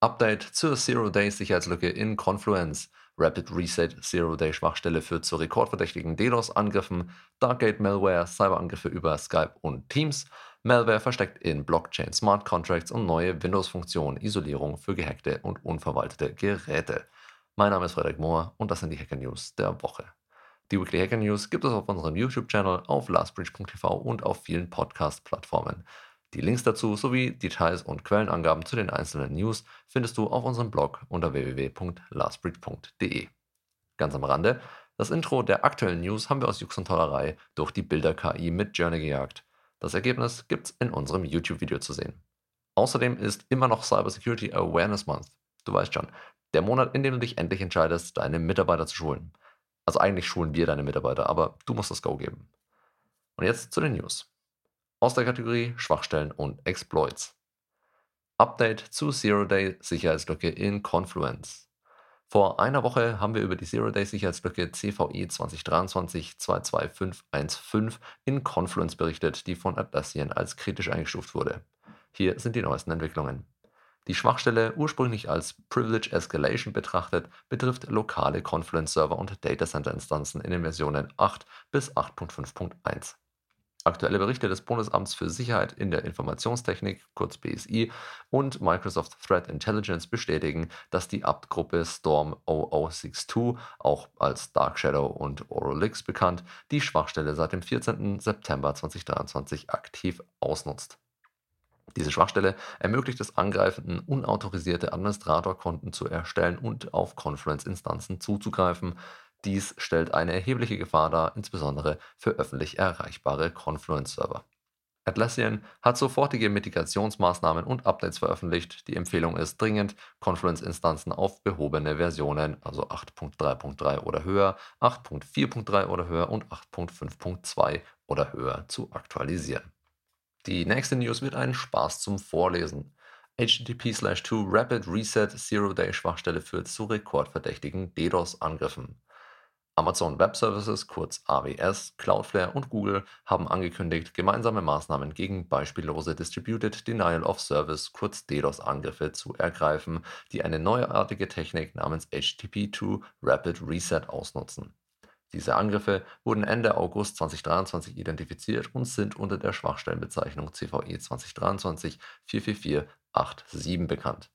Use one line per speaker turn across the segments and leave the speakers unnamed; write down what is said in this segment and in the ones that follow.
Update zur Zero-Day-Sicherheitslücke in Confluence. Rapid Reset Zero-Day-Schwachstelle führt zu rekordverdächtigen DDoS-Angriffen, Darkgate-Malware, Cyberangriffe über Skype und Teams, Malware versteckt in Blockchain Smart Contracts und neue Windows-Funktionen, Isolierung für gehackte und unverwaltete Geräte. Mein Name ist Frederik Mohr und das sind die Hacker News der Woche. Die Weekly Hacker News gibt es auf unserem YouTube-Channel, auf lastbridge.tv und auf vielen Podcast-Plattformen. Die Links dazu sowie Details und Quellenangaben zu den einzelnen News findest du auf unserem Blog unter www.lastbreach.de. Ganz am Rande, das Intro der aktuellen News haben wir aus Jux und Tollerei durch die Bilder-KI mit Journey gejagt. Das Ergebnis gibt's in unserem YouTube-Video zu sehen. Außerdem ist immer noch Cybersecurity Awareness Month. Du weißt schon, der Monat, in dem du dich endlich entscheidest, deine Mitarbeiter zu schulen. Also eigentlich schulen wir deine Mitarbeiter, aber du musst das Go geben. Und jetzt zu den News aus der Kategorie Schwachstellen und Exploits. Update zu Zero-Day-Sicherheitslücke in Confluence. Vor einer Woche haben wir über die Zero-Day-Sicherheitslücke CVE 2023-22515 in Confluence berichtet, die von Atlassian als kritisch eingestuft wurde. Hier sind die neuesten Entwicklungen. Die Schwachstelle, ursprünglich als Privilege Escalation betrachtet, betrifft lokale Confluence-Server und Datacenter-Instanzen in den Versionen 8 bis 8.5.1. Aktuelle Berichte des Bundesamts für Sicherheit in der Informationstechnik, kurz BSI, und Microsoft Threat Intelligence bestätigen, dass die Abtgruppe Storm 0062, auch als Dark Shadow und Oralix bekannt, die Schwachstelle seit dem 14. September 2023 aktiv ausnutzt. Diese Schwachstelle ermöglicht es Angreifenden, unautorisierte Administratorkonten zu erstellen und auf Confluence-Instanzen zuzugreifen. Dies stellt eine erhebliche Gefahr dar, insbesondere für öffentlich erreichbare Confluence-Server. Atlassian hat sofortige Mitigationsmaßnahmen und Updates veröffentlicht. Die Empfehlung ist dringend, Confluence-Instanzen auf behobene Versionen, also 8.3.3 oder höher, 8.4.3 oder höher und 8.5.2 oder höher zu aktualisieren. Die nächste News wird ein Spaß zum Vorlesen. HTTP/2 Rapid Reset Zero Day Schwachstelle führt zu rekordverdächtigen DDoS-Angriffen. Amazon Web Services, kurz AWS, Cloudflare und Google haben angekündigt, gemeinsame Maßnahmen gegen beispiellose Distributed Denial of Service, kurz DDoS-Angriffe zu ergreifen, die eine neuartige Technik namens HTTP2 Rapid Reset ausnutzen. Diese Angriffe wurden Ende August 2023 identifiziert und sind unter der Schwachstellenbezeichnung CVE 2023 44487 bekannt.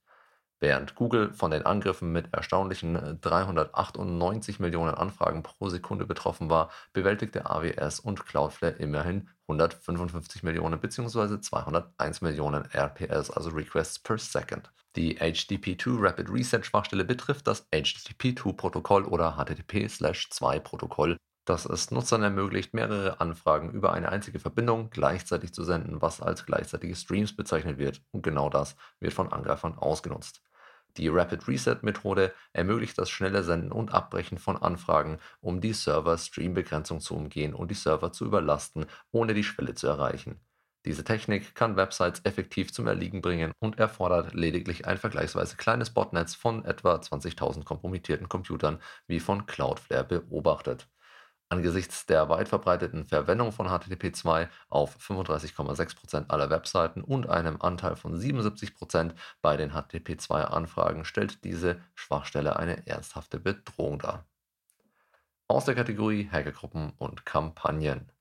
Während Google von den Angriffen mit erstaunlichen 398 äh, Millionen Anfragen pro Sekunde betroffen war, bewältigte AWS und Cloudflare immerhin 155 Millionen bzw. 201 Millionen RPS, also Requests per Second. Die HTTP2 Rapid Reset Schwachstelle betrifft das HTTP2-Protokoll oder HTTP/2-Protokoll, das es Nutzern ermöglicht, mehrere Anfragen über eine einzige Verbindung gleichzeitig zu senden, was als gleichzeitige Streams bezeichnet wird. Und genau das wird von Angreifern ausgenutzt. Die Rapid Reset Methode ermöglicht das schnelle Senden und Abbrechen von Anfragen, um die Server-Stream-Begrenzung zu umgehen und die Server zu überlasten, ohne die Schwelle zu erreichen. Diese Technik kann Websites effektiv zum Erliegen bringen und erfordert lediglich ein vergleichsweise kleines Botnetz von etwa 20.000 kompromittierten Computern, wie von Cloudflare beobachtet. Angesichts der weit verbreiteten Verwendung von HTTP2 auf 35,6% aller Webseiten und einem Anteil von 77% bei den HTTP2-Anfragen stellt diese Schwachstelle eine ernsthafte Bedrohung dar. Aus der Kategorie Hackergruppen und Kampagnen.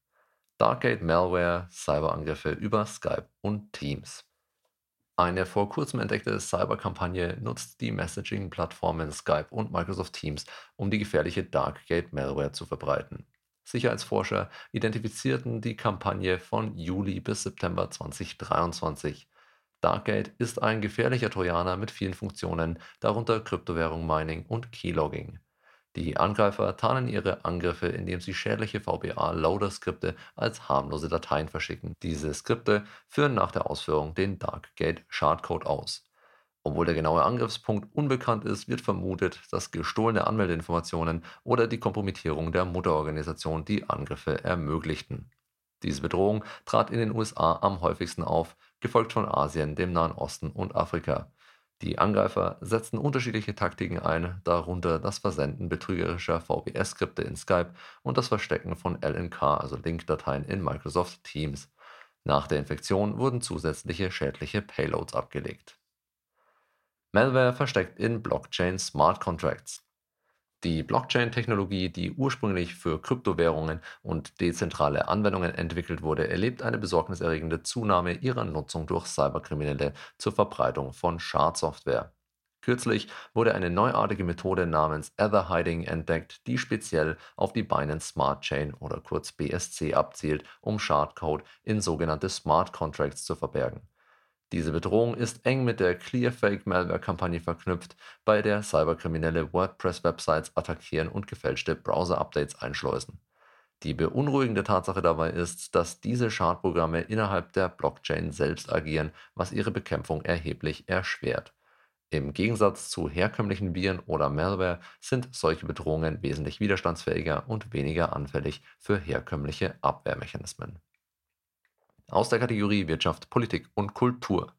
Darkgate Malware, Cyberangriffe über Skype und Teams. Eine vor kurzem entdeckte Cyberkampagne nutzt die Messaging-Plattformen Skype und Microsoft Teams, um die gefährliche Darkgate-Malware zu verbreiten. Sicherheitsforscher identifizierten die Kampagne von Juli bis September 2023. Darkgate ist ein gefährlicher Trojaner mit vielen Funktionen, darunter Kryptowährung Mining und Keylogging. Die Angreifer tarnen ihre Angriffe, indem sie schädliche VBA-Loader-Skripte als harmlose Dateien verschicken. Diese Skripte führen nach der Ausführung den Darkgate-Shardcode aus. Obwohl der genaue Angriffspunkt unbekannt ist, wird vermutet, dass gestohlene Anmeldeinformationen oder die Kompromittierung der Mutterorganisation die Angriffe ermöglichten. Diese Bedrohung trat in den USA am häufigsten auf, gefolgt von Asien, dem Nahen Osten und Afrika. Die Angreifer setzten unterschiedliche Taktiken ein, darunter das Versenden betrügerischer VBS-Skripte in Skype und das Verstecken von LNK, also Link-Dateien in Microsoft Teams. Nach der Infektion wurden zusätzliche schädliche Payloads abgelegt. Malware versteckt in Blockchain Smart Contracts. Die Blockchain-Technologie, die ursprünglich für Kryptowährungen und dezentrale Anwendungen entwickelt wurde, erlebt eine besorgniserregende Zunahme ihrer Nutzung durch Cyberkriminelle zur Verbreitung von Schadsoftware. Kürzlich wurde eine neuartige Methode namens Ether Hiding entdeckt, die speziell auf die Binance Smart Chain oder kurz BSC abzielt, um Schadcode in sogenannte Smart Contracts zu verbergen. Diese Bedrohung ist eng mit der Clearfake-Malware-Kampagne verknüpft, bei der Cyberkriminelle WordPress-Websites attackieren und gefälschte Browser-Updates einschleusen. Die beunruhigende Tatsache dabei ist, dass diese Schadprogramme innerhalb der Blockchain selbst agieren, was ihre Bekämpfung erheblich erschwert. Im Gegensatz zu herkömmlichen Viren oder Malware sind solche Bedrohungen wesentlich widerstandsfähiger und weniger anfällig für herkömmliche Abwehrmechanismen aus der Kategorie Wirtschaft, Politik und Kultur.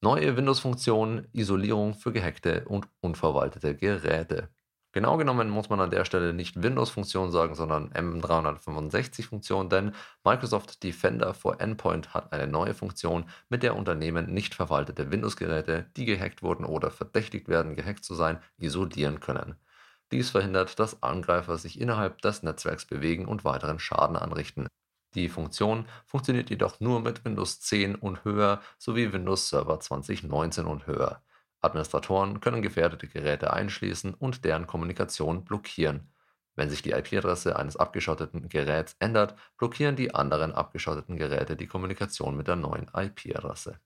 Neue Windows-Funktionen, Isolierung für gehackte und unverwaltete Geräte. Genau genommen muss man an der Stelle nicht Windows-Funktion sagen, sondern M365-Funktion, denn Microsoft Defender for Endpoint hat eine neue Funktion, mit der Unternehmen nicht verwaltete Windows-Geräte, die gehackt wurden oder verdächtigt werden, gehackt zu sein, isolieren können. Dies verhindert, dass Angreifer sich innerhalb des Netzwerks bewegen und weiteren Schaden anrichten. Die Funktion funktioniert jedoch nur mit Windows 10 und höher sowie Windows Server 2019 und höher. Administratoren können gefährdete Geräte einschließen und deren Kommunikation blockieren. Wenn sich die IP-Adresse eines abgeschotteten Geräts ändert, blockieren die anderen abgeschotteten Geräte die Kommunikation mit der neuen IP-Adresse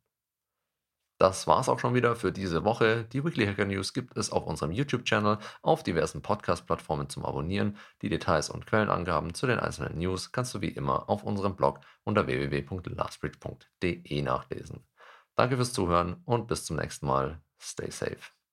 das war's auch schon wieder für diese Woche. Die Weekly Hacker News gibt es auf unserem YouTube-Channel, auf diversen Podcast-Plattformen zum Abonnieren. Die Details und Quellenangaben zu den einzelnen News kannst du wie immer auf unserem Blog unter www.lastbridge.de nachlesen. Danke fürs Zuhören und bis zum nächsten Mal. Stay safe.